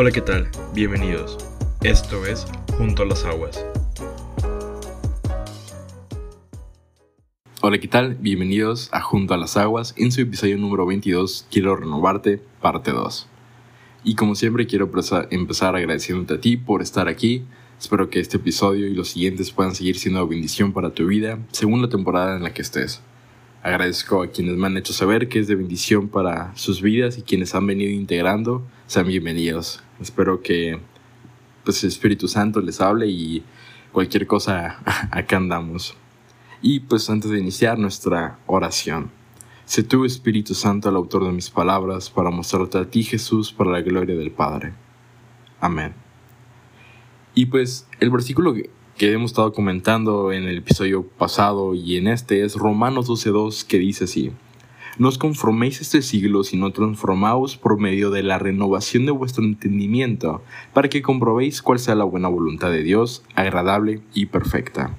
Hola, ¿qué tal? Bienvenidos. Esto es Junto a las Aguas. Hola, ¿qué tal? Bienvenidos a Junto a las Aguas. En su episodio número 22, Quiero renovarte, parte 2. Y como siempre, quiero empezar agradeciéndote a ti por estar aquí. Espero que este episodio y los siguientes puedan seguir siendo bendición para tu vida, según la temporada en la que estés. Agradezco a quienes me han hecho saber que es de bendición para sus vidas y quienes han venido integrando, sean bienvenidos. Espero que pues, Espíritu Santo les hable y cualquier cosa acá andamos. Y pues antes de iniciar nuestra oración, sé tú Espíritu Santo el autor de mis palabras para mostrarte a ti Jesús para la gloria del Padre. Amén. Y pues el versículo que que hemos estado comentando en el episodio pasado y en este es Romanos 12.2 que dice así. No os conforméis este siglo, sino transformaos por medio de la renovación de vuestro entendimiento, para que comprobéis cuál sea la buena voluntad de Dios, agradable y perfecta.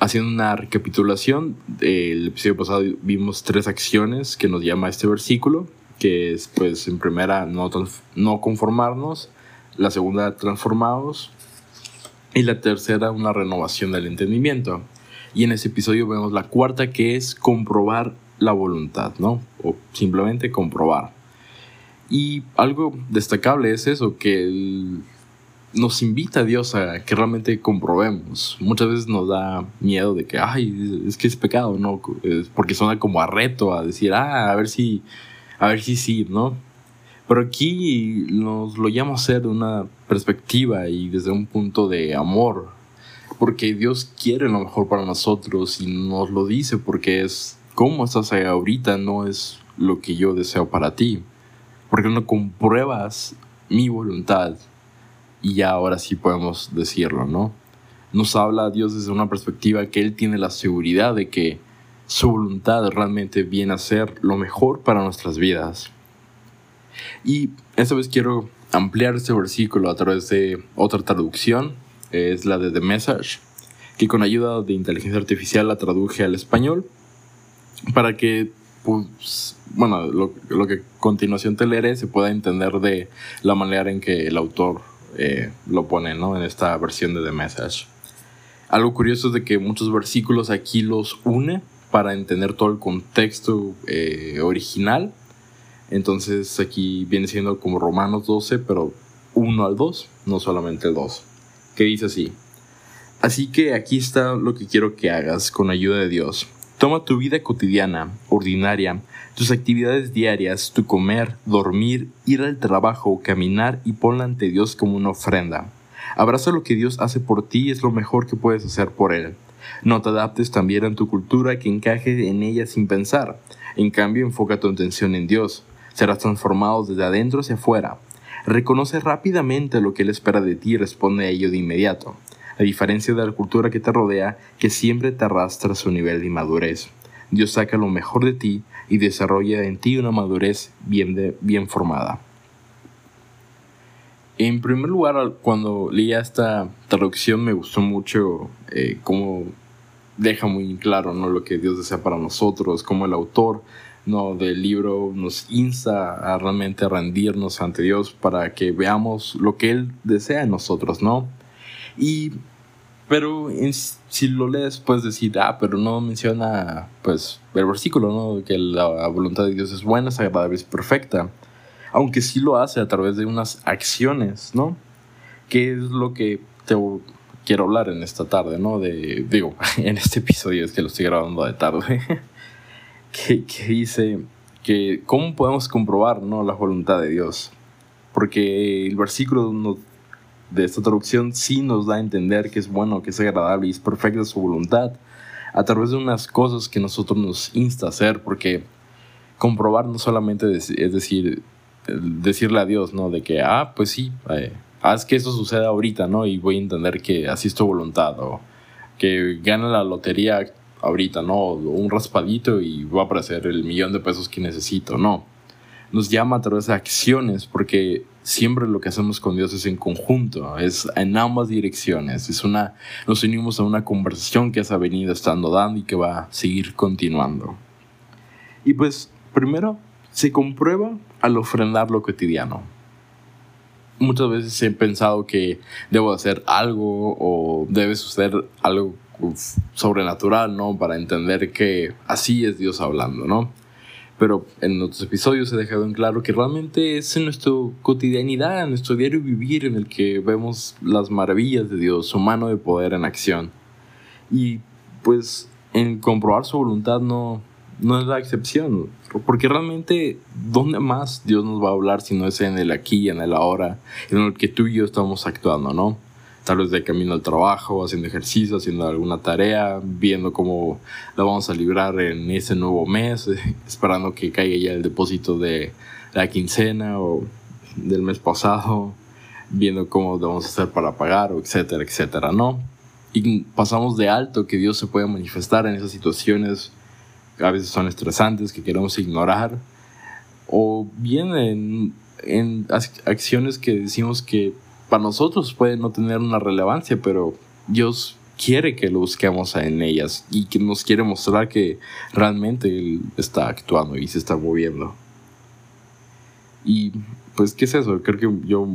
Haciendo una recapitulación, del episodio pasado vimos tres acciones que nos llama este versículo, que es pues en primera no, no conformarnos, la segunda transformados y la tercera una renovación del entendimiento. Y en ese episodio vemos la cuarta que es comprobar la voluntad, ¿no? O simplemente comprobar. Y algo destacable es eso, que nos invita a Dios a que realmente comprobemos. Muchas veces nos da miedo de que, ay, es que es pecado, ¿no? porque suena como a reto, a decir, ah, a ver si, a ver si sí, ¿no? Pero aquí nos lo llamo a hacer de una perspectiva y desde un punto de amor. Porque Dios quiere lo mejor para nosotros y nos lo dice porque es como estás ahorita, no es lo que yo deseo para ti. Porque no compruebas mi voluntad y ahora sí podemos decirlo, ¿no? Nos habla Dios desde una perspectiva que Él tiene la seguridad de que su voluntad realmente viene a ser lo mejor para nuestras vidas. Y esta vez quiero ampliar este versículo a través de otra traducción, es la de The Message, que con ayuda de inteligencia artificial la traduje al español para que, pues, bueno, lo, que a continuación te leeré se pueda entender de la manera en que el autor eh, lo pone ¿no? en esta versión de The Message. Algo curioso es de que muchos versículos aquí los une para entender todo el contexto eh, original entonces aquí viene siendo como Romanos 12, pero 1 al 2, no solamente el 2. Que dice así. Así que aquí está lo que quiero que hagas con ayuda de Dios. Toma tu vida cotidiana, ordinaria, tus actividades diarias, tu comer, dormir, ir al trabajo, caminar y ponla ante Dios como una ofrenda. Abraza lo que Dios hace por ti y es lo mejor que puedes hacer por Él. No te adaptes también a tu cultura que encaje en ella sin pensar. En cambio, enfoca tu atención en Dios serás transformado desde adentro hacia afuera. Reconoce rápidamente lo que Él espera de ti y responde a ello de inmediato, a diferencia de la cultura que te rodea, que siempre te arrastra a su nivel de inmadurez. Dios saca lo mejor de ti y desarrolla en ti una madurez bien, bien formada. En primer lugar, cuando leía esta traducción me gustó mucho eh, cómo deja muy claro ¿no? lo que Dios desea para nosotros, cómo el autor no, del libro nos insta a realmente rendirnos ante Dios para que veamos lo que Él desea en nosotros, ¿no? Y, pero si lo lees puedes decir, ah, pero no menciona, pues, el versículo, ¿no? Que la voluntad de Dios es buena, es agradable, es perfecta. Aunque sí lo hace a través de unas acciones, ¿no? Que es lo que te quiero hablar en esta tarde, ¿no? De, digo, en este episodio es que lo estoy grabando de tarde. que, dice que cómo podemos comprobar ¿no? la voluntad de Dios. Porque el versículo de esta traducción sí nos da a entender que es bueno, que es agradable y es perfecta su voluntad a través de unas cosas que nosotros nos insta a hacer, porque comprobar no solamente es decir, decirle a Dios, ¿no? De que, ah, pues sí, eh, haz que eso suceda ahorita, ¿no? Y voy a entender que así es tu voluntad, o que gana la lotería ahorita, ¿no? Un raspadito y va a aparecer el millón de pesos que necesito, no. Nos llama a través de acciones porque siempre lo que hacemos con Dios es en conjunto, es en ambas direcciones, es una, nos unimos a una conversación que se ha venido estando dando y que va a seguir continuando. Y pues, primero, se comprueba al ofrendar lo cotidiano. muchas veces he pensado que debo hacer algo o debe suceder algo sobrenatural, ¿no? Para entender que así es Dios hablando, ¿no? Pero en otros episodios he dejado en claro que realmente es en nuestra cotidianidad, en nuestro diario vivir, en el que vemos las maravillas de Dios, su mano de poder en acción. Y pues en comprobar su voluntad no, no es la excepción. Porque realmente, ¿dónde más Dios nos va a hablar si no es en el aquí, en el ahora, en el que tú y yo estamos actuando, ¿no? Tal vez de camino al trabajo, haciendo ejercicio, haciendo alguna tarea, viendo cómo la vamos a librar en ese nuevo mes, esperando que caiga ya el depósito de la quincena o del mes pasado, viendo cómo vamos a hacer para pagar, etcétera, etcétera, ¿no? Y pasamos de alto que Dios se puede manifestar en esas situaciones a veces son estresantes que queremos ignorar, o bien en, en acciones que decimos que para nosotros pueden no tener una relevancia, pero Dios quiere que lo busquemos en ellas y que nos quiere mostrar que realmente Él está actuando y se está moviendo. Y pues, ¿qué es eso? Creo que yo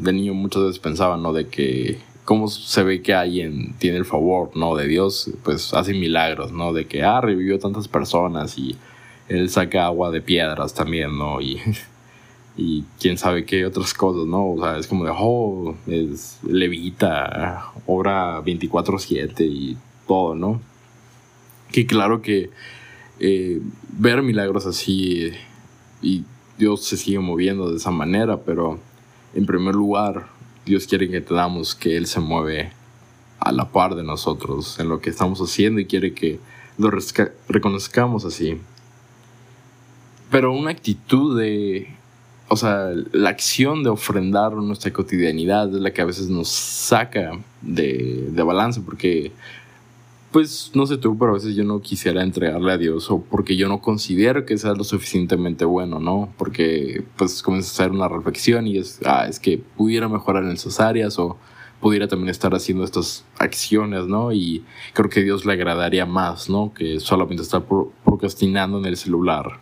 de niño muchas veces pensaba, ¿no? De que cómo se ve que alguien tiene el favor, ¿no? De Dios, pues hace milagros, ¿no? De que, ah, revivió tantas personas y él saca agua de piedras también, ¿no? Y, y quién sabe qué otras cosas, ¿no? O sea, es como de, oh, es levita, obra 24/7 y todo, ¿no? Que claro que eh, ver milagros así y Dios se sigue moviendo de esa manera, pero en primer lugar, Dios quiere que entendamos que Él se mueve a la par de nosotros en lo que estamos haciendo y quiere que lo reconozcamos así. Pero una actitud de, o sea, la acción de ofrendar nuestra cotidianidad es la que a veces nos saca de, de balance porque pues no sé tú, pero a veces yo no quisiera entregarle a Dios o porque yo no considero que sea lo suficientemente bueno, ¿no? Porque pues comienza a hacer una reflexión y es, ah, es que pudiera mejorar en esas áreas o pudiera también estar haciendo estas acciones, ¿no? Y creo que Dios le agradaría más, ¿no? Que solamente estar procrastinando en el celular.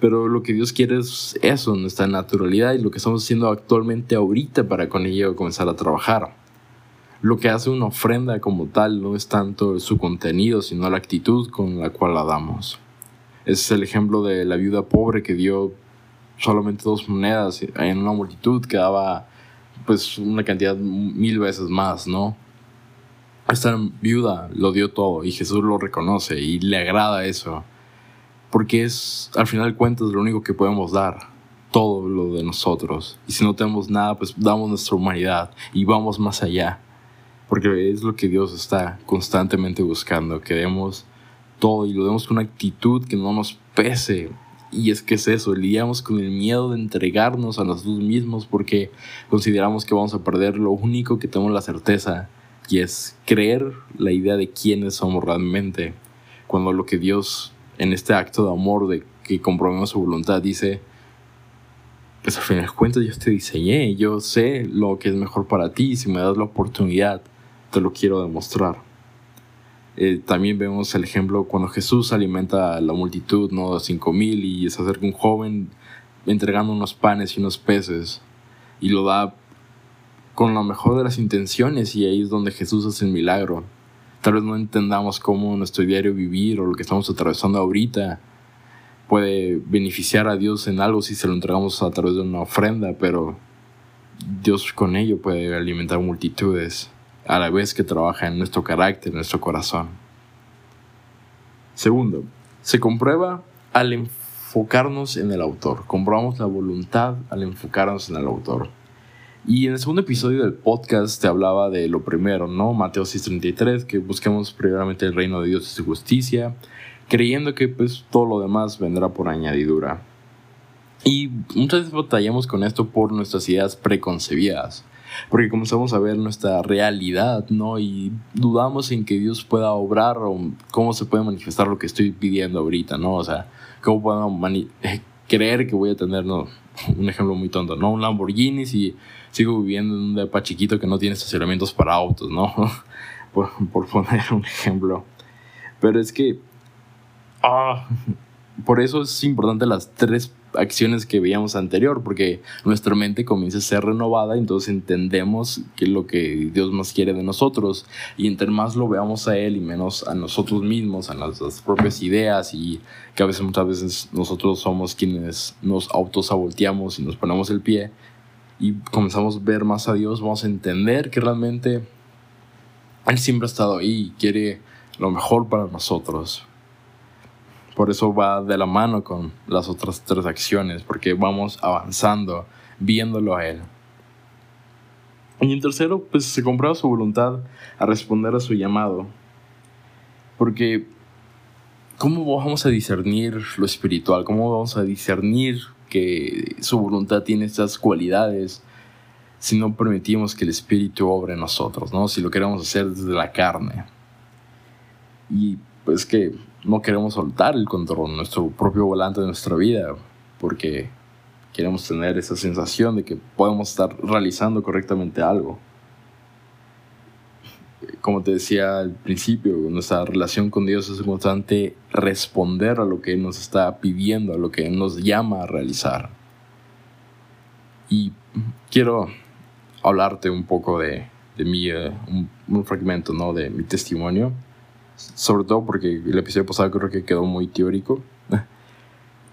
Pero lo que Dios quiere es eso, nuestra naturalidad y lo que estamos haciendo actualmente ahorita para con ello comenzar a trabajar lo que hace una ofrenda como tal no es tanto su contenido, sino la actitud con la cual la damos. Es el ejemplo de la viuda pobre que dio solamente dos monedas en una multitud que daba pues una cantidad mil veces más, ¿no? Esta viuda lo dio todo y Jesús lo reconoce y le agrada eso. Porque es, al final de cuentas, lo único que podemos dar. Todo lo de nosotros. Y si no tenemos nada, pues damos nuestra humanidad y vamos más allá porque es lo que Dios está constantemente buscando, que demos todo y lo demos con una actitud que no nos pese. Y es que es eso, lidiamos con el miedo de entregarnos a nosotros mismos porque consideramos que vamos a perder lo único que tenemos la certeza y es creer la idea de quiénes somos realmente. Cuando lo que Dios en este acto de amor de que comprobemos su voluntad dice, pues al final de cuentas yo te diseñé, yo sé lo que es mejor para ti, si me das la oportunidad te lo quiero demostrar. Eh, también vemos el ejemplo cuando Jesús alimenta a la multitud, ¿no? Cinco mil y se acerca un joven entregando unos panes y unos peces y lo da con la mejor de las intenciones y ahí es donde Jesús hace el milagro. Tal vez no entendamos cómo nuestro diario vivir o lo que estamos atravesando ahorita puede beneficiar a Dios en algo si se lo entregamos a través de una ofrenda, pero Dios con ello puede alimentar multitudes a la vez que trabaja en nuestro carácter, en nuestro corazón. Segundo, se comprueba al enfocarnos en el autor. Comprobamos la voluntad al enfocarnos en el autor. Y en el segundo episodio del podcast te hablaba de lo primero, ¿no? Mateo 6:33, que busquemos primeramente el reino de Dios y su justicia, creyendo que pues todo lo demás vendrá por añadidura. Y muchas veces batallamos con esto por nuestras ideas preconcebidas porque comenzamos a ver nuestra realidad, ¿no? Y dudamos en que Dios pueda obrar o cómo se puede manifestar lo que estoy pidiendo ahorita, ¿no? O sea, cómo puedo creer que voy a tener, ¿no? Un ejemplo muy tonto, ¿no? Un Lamborghini si sigo viviendo en un depa chiquito que no tiene estacionamientos para autos, ¿no? por, por poner un ejemplo. Pero es que... Ah, por eso es importante las tres acciones que veíamos anterior, porque nuestra mente comienza a ser renovada, entonces entendemos que es lo que Dios más quiere de nosotros, y entre más lo veamos a Él y menos a nosotros mismos, a nuestras propias ideas, y que a veces muchas veces nosotros somos quienes nos autosaboteamos y nos ponemos el pie, y comenzamos a ver más a Dios, vamos a entender que realmente Él siempre ha estado ahí y quiere lo mejor para nosotros. Por eso va de la mano con las otras tres acciones, porque vamos avanzando, viéndolo a Él. Y en tercero, pues se comprueba su voluntad a responder a su llamado. Porque, ¿cómo vamos a discernir lo espiritual? ¿Cómo vamos a discernir que su voluntad tiene estas cualidades si no permitimos que el Espíritu obre en nosotros, ¿no? Si lo queremos hacer desde la carne. Y pues que no queremos soltar el control, nuestro propio volante de nuestra vida, porque queremos tener esa sensación de que podemos estar realizando correctamente algo. Como te decía al principio, nuestra relación con Dios es constante responder a lo que Él nos está pidiendo, a lo que Él nos llama a realizar. Y quiero hablarte un poco de, de mí, eh, un, un fragmento ¿no? de mi testimonio sobre todo porque el episodio pasado creo que quedó muy teórico.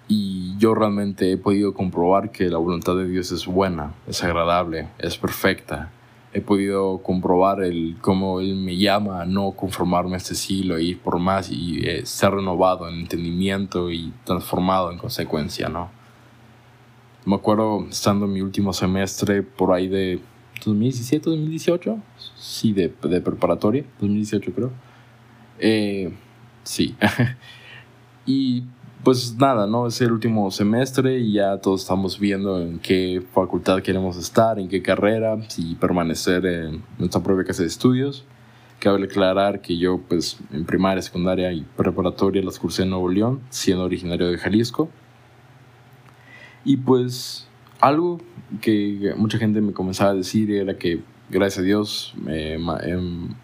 Y yo realmente he podido comprobar que la voluntad de Dios es buena, es agradable, es perfecta. He podido comprobar el cómo Él me llama a no conformarme a este siglo, e ir por más y eh, ser renovado en entendimiento y transformado en consecuencia, ¿no? Me acuerdo estando en mi último semestre por ahí de 2017, 2018, sí, de, de preparatoria, 2018 creo eh, sí. y pues nada, ¿no? Es el último semestre y ya todos estamos viendo en qué facultad queremos estar, en qué carrera, si permanecer en nuestra propia casa de estudios. Cabe aclarar que yo, pues, en primaria, secundaria y preparatoria las cursé en Nuevo León, siendo originario de Jalisco. Y pues, algo que mucha gente me comenzaba a decir era que gracias a Dios, he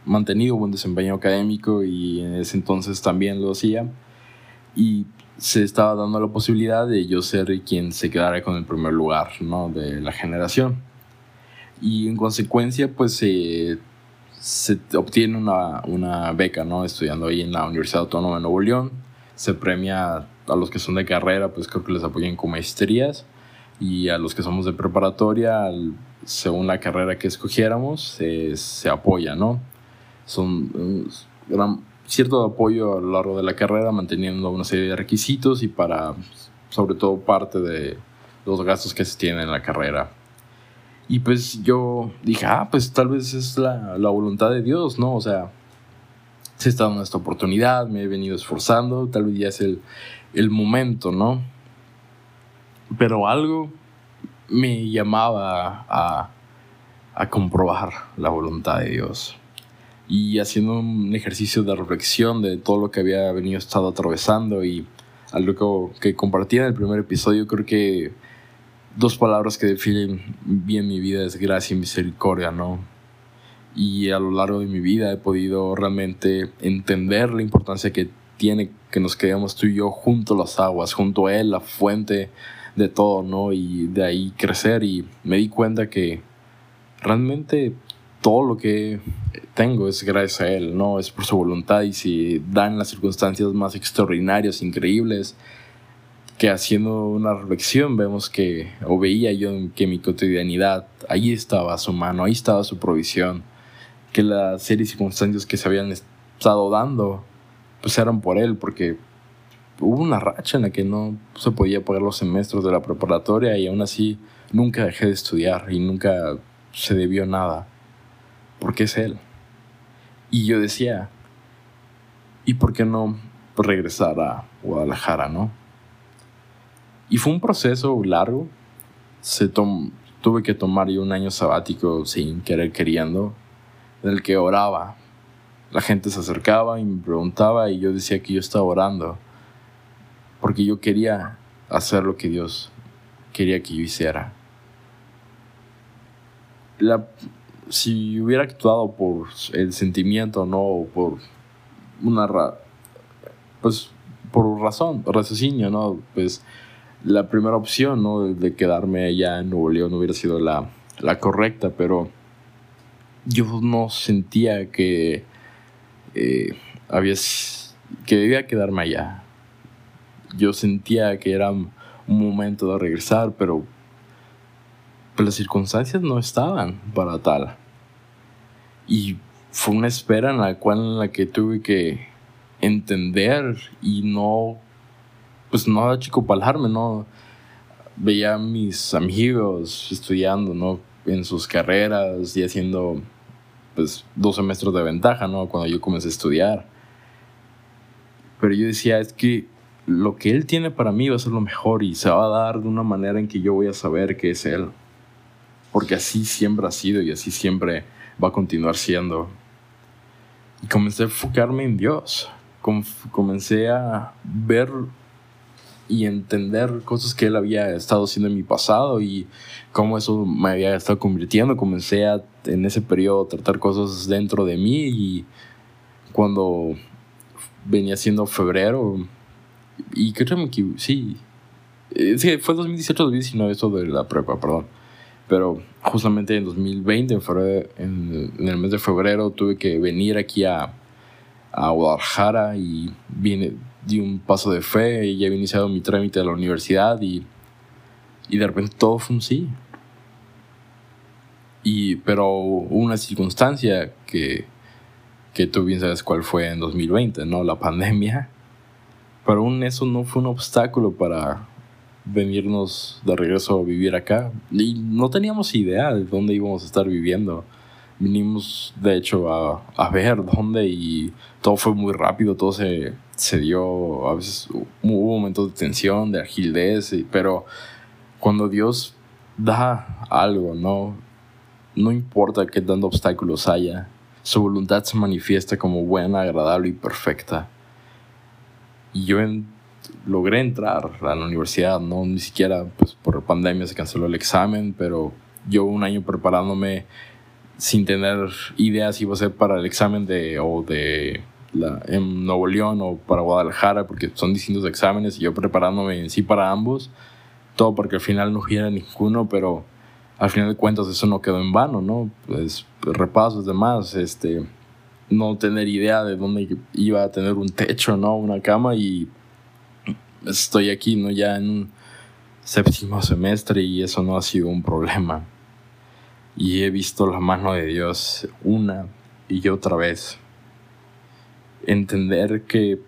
mantenido buen desempeño académico y en ese entonces también lo hacía. Y se estaba dando la posibilidad de yo ser quien se quedara con el primer lugar ¿no? de la generación. Y en consecuencia, pues se obtiene una, una, beca, ¿no? Estudiando ahí en la Universidad Autónoma de Nuevo León. Se premia a los que son de carrera, pues creo que les apoyan con maestrías. Y a los que somos de preparatoria, según la carrera que escogiéramos, se apoya, ¿no? Son gran, cierto apoyo a lo largo de la carrera, manteniendo una serie de requisitos y para, sobre todo, parte de los gastos que se tienen en la carrera. Y pues yo dije, ah, pues tal vez es la, la voluntad de Dios, ¿no? O sea, se está dando esta oportunidad, me he venido esforzando, tal vez ya es el, el momento, ¿no? Pero algo me llamaba a, a comprobar la voluntad de Dios. Y haciendo un ejercicio de reflexión de todo lo que había venido estado atravesando y algo que compartí en el primer episodio, creo que dos palabras que definen bien mi vida es gracia y misericordia, ¿no? Y a lo largo de mi vida he podido realmente entender la importancia que tiene que nos quedemos tú y yo junto a las aguas, junto a Él, la fuente de todo, ¿no? Y de ahí crecer y me di cuenta que realmente todo lo que tengo es gracias a Él, ¿no? Es por su voluntad y si dan las circunstancias más extraordinarias, increíbles, que haciendo una reflexión vemos que, o veía yo que mi cotidianidad, ahí estaba su mano, ahí estaba su provisión, que las series de circunstancias que se habían estado dando, pues eran por Él, porque hubo una racha en la que no se podía pagar los semestres de la preparatoria y aún así nunca dejé de estudiar y nunca se debió nada. Porque es él. Y yo decía, ¿y por qué no regresar a Guadalajara, no? Y fue un proceso largo. Se tuve que tomar yo un año sabático sin querer queriendo, en el que oraba. La gente se acercaba y me preguntaba y yo decía que yo estaba orando porque yo quería hacer lo que Dios quería que yo hiciera. La, si hubiera actuado por el sentimiento, no por una pues por razón, raciocinio, no, pues la primera opción, ¿no? De quedarme allá en Nuevo León hubiera sido la, la correcta, pero yo no sentía que eh, que debía quedarme allá. Yo sentía que era un momento de regresar, pero las circunstancias no estaban para tal. Y fue una espera en la cual en la que tuve que entender y no pues no achicopaljarme, no veía a mis amigos estudiando, ¿no? En sus carreras y haciendo pues dos semestres de ventaja, ¿no? Cuando yo comencé a estudiar. Pero yo decía, es que lo que él tiene para mí va a ser lo mejor y se va a dar de una manera en que yo voy a saber que es él. Porque así siempre ha sido y así siempre va a continuar siendo. Y comencé a enfocarme en Dios. comencé a ver y entender cosas que él había estado haciendo en mi pasado y cómo eso me había estado convirtiendo. Comencé a, en ese periodo tratar cosas dentro de mí y cuando venía siendo febrero, y creo que sí, sí, fue 2018-2019 eso de la prepa, perdón. Pero justamente en 2020, en, en, el mes de febrero, tuve que venir aquí a, a Guadalajara y vine, di un paso de fe y ya había iniciado mi trámite a la universidad y, y de repente todo fue un sí. Y, pero hubo una circunstancia que, que tú bien sabes cuál fue en 2020, ¿no? La pandemia. Pero aún eso no fue un obstáculo para venirnos de regreso a vivir acá. Y no teníamos idea de dónde íbamos a estar viviendo vinimos de hecho a, a, ver dónde y todo fue muy rápido, todo se, se dio, a veces hubo momentos de tensión, de agilidad, pero cuando Dios da algo, no, no importa qué tantos obstáculos haya, su voluntad se manifiesta como buena, agradable y perfecta. Y yo logré entrar a la universidad, no ni siquiera pues, por pandemia se canceló el examen, pero yo un año preparándome sin tener idea si iba a ser para el examen de, o de la, en Nuevo León o para Guadalajara, porque son distintos exámenes y yo preparándome en sí para ambos, todo porque al final no hubiera ninguno, pero al final de cuentas eso no quedó en vano, ¿no? Pues repasos, demás, este, no tener idea de dónde iba a tener un techo, ¿no? Una cama y estoy aquí, ¿no? Ya en un séptimo semestre y eso no ha sido un problema y he visto la mano de Dios una y otra vez. Entender que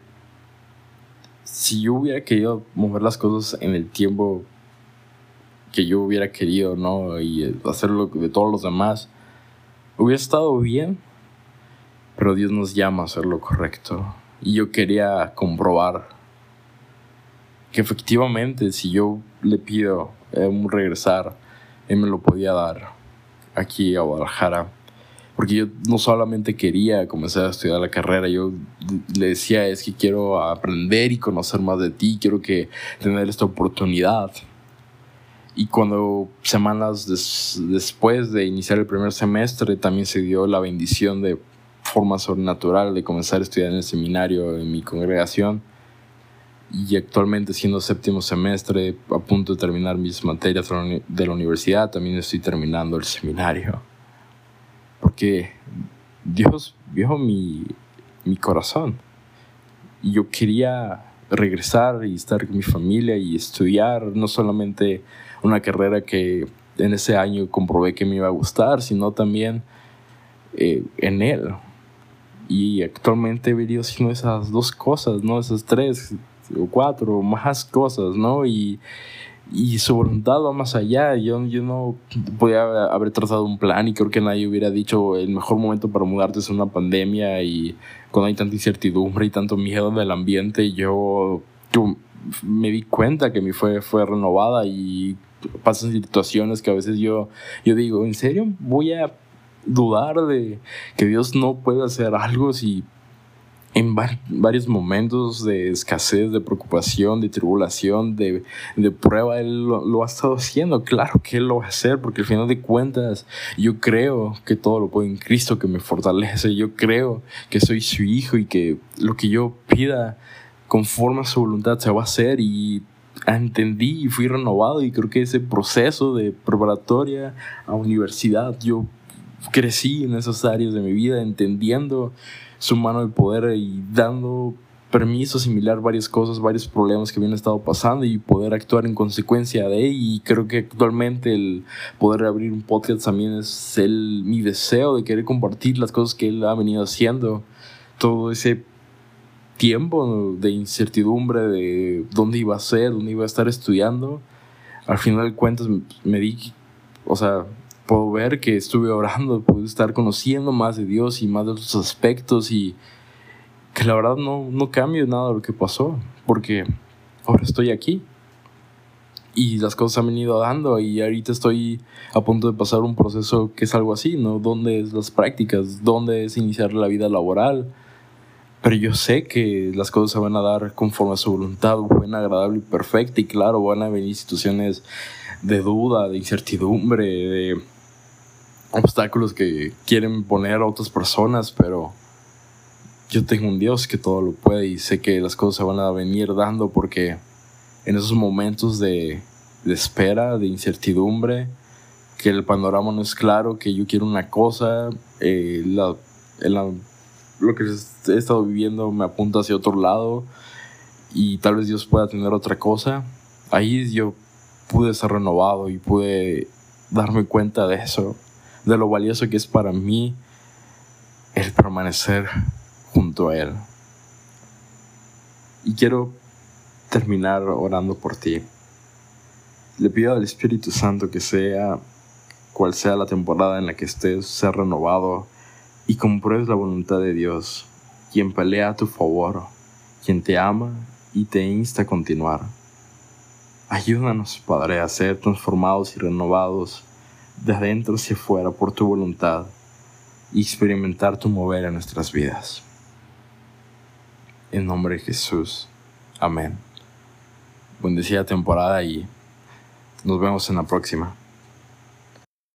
si yo hubiera querido mover las cosas en el tiempo que yo hubiera querido, ¿no? Y hacerlo de todos los demás, hubiera estado bien, pero Dios nos llama a hacer lo correcto. Y yo quería comprobar que efectivamente si yo le pido un regresar, Él me lo podía dar aquí a Guadalajara. Porque yo no solamente quería comenzar a estudiar la carrera, yo le decía, es que quiero aprender y conocer más de ti, quiero que tener esta oportunidad. Y cuando semanas después de iniciar el primer semestre, también se dio la bendición de forma sobrenatural de comenzar a estudiar en el seminario en mi congregación y actualmente siendo séptimo semestre, a punto de terminar mis materias de la universidad, también estoy terminando el seminario. Porque Dios vio mi, mi corazón. Y yo quería regresar y estar con mi familia y estudiar no solamente una carrera que en ese año comprobé que me iba a gustar, sino también eh, en él. Y actualmente he venido haciendo esas dos cosas, ¿no? Esas tres o cuatro o más cosas, ¿no? Y, y su voluntad va más allá. Yo, yo no podía haber trazado un plan y creo que nadie hubiera dicho el mejor momento para mudarte es una pandemia y cuando hay tanta incertidumbre y tanto miedo en el ambiente, yo, yo me di cuenta que mi fue fue renovada y pasan situaciones que a veces yo, yo digo, ¿en serio voy a dudar de que Dios no puede hacer algo si en varios momentos de escasez, de preocupación, de tribulación, de, de prueba, Él lo, ha estado haciendo. Claro que Él lo va a hacer, porque al final de cuentas yo creo que todo lo puedo en Cristo que me fortalece. Yo creo que soy su hijo y que lo que yo pida conforme a su voluntad se va a hacer y entendí y fui renovado y creo que ese proceso de preparatoria a universidad, yo crecí en esas áreas de mi vida entendiendo su mano de poder y dando permiso asimilar varias cosas, varios problemas que habían estado pasando y poder actuar en consecuencia de y creo que actualmente el poder abrir un podcast también es el, mi deseo de querer compartir las cosas que él ha venido haciendo. Todo ese tiempo de incertidumbre de dónde iba a ser, dónde iba a estar estudiando, al final de cuentas me di, o sea, puedo ver que estuve orando, pude estar conociendo más de Dios y más de otros aspectos y que la verdad no, no cambio nada de lo que pasó, porque ahora estoy aquí y las cosas han venido dando y ahorita estoy a punto de pasar un proceso que es algo así, ¿no? ¿Dónde es las prácticas? ¿Dónde es iniciar la vida laboral? Pero yo sé que las cosas se van a dar conforme a su voluntad, buena, agradable y perfecta. Y claro, van a venir situaciones de duda, de incertidumbre, de obstáculos que quieren poner a otras personas, pero yo tengo un Dios que todo lo puede y sé que las cosas se van a venir dando porque en esos momentos de, de espera, de incertidumbre, que el panorama no es claro, que yo quiero una cosa, eh, lo que he estado viviendo me apunta hacia otro lado y tal vez Dios pueda tener otra cosa, ahí yo pude ser renovado y pude darme cuenta de eso, de lo valioso que es para mí el permanecer junto a Él. Y quiero terminar orando por ti. Le pido al Espíritu Santo que sea cual sea la temporada en la que estés, sea renovado y compruebes la voluntad de Dios, quien pelea a tu favor, quien te ama y te insta a continuar. Ayúdanos, Padre, a ser transformados y renovados de adentro hacia afuera por tu voluntad y experimentar tu mover en nuestras vidas. En nombre de Jesús. Amén. Bendecida temporada y nos vemos en la próxima.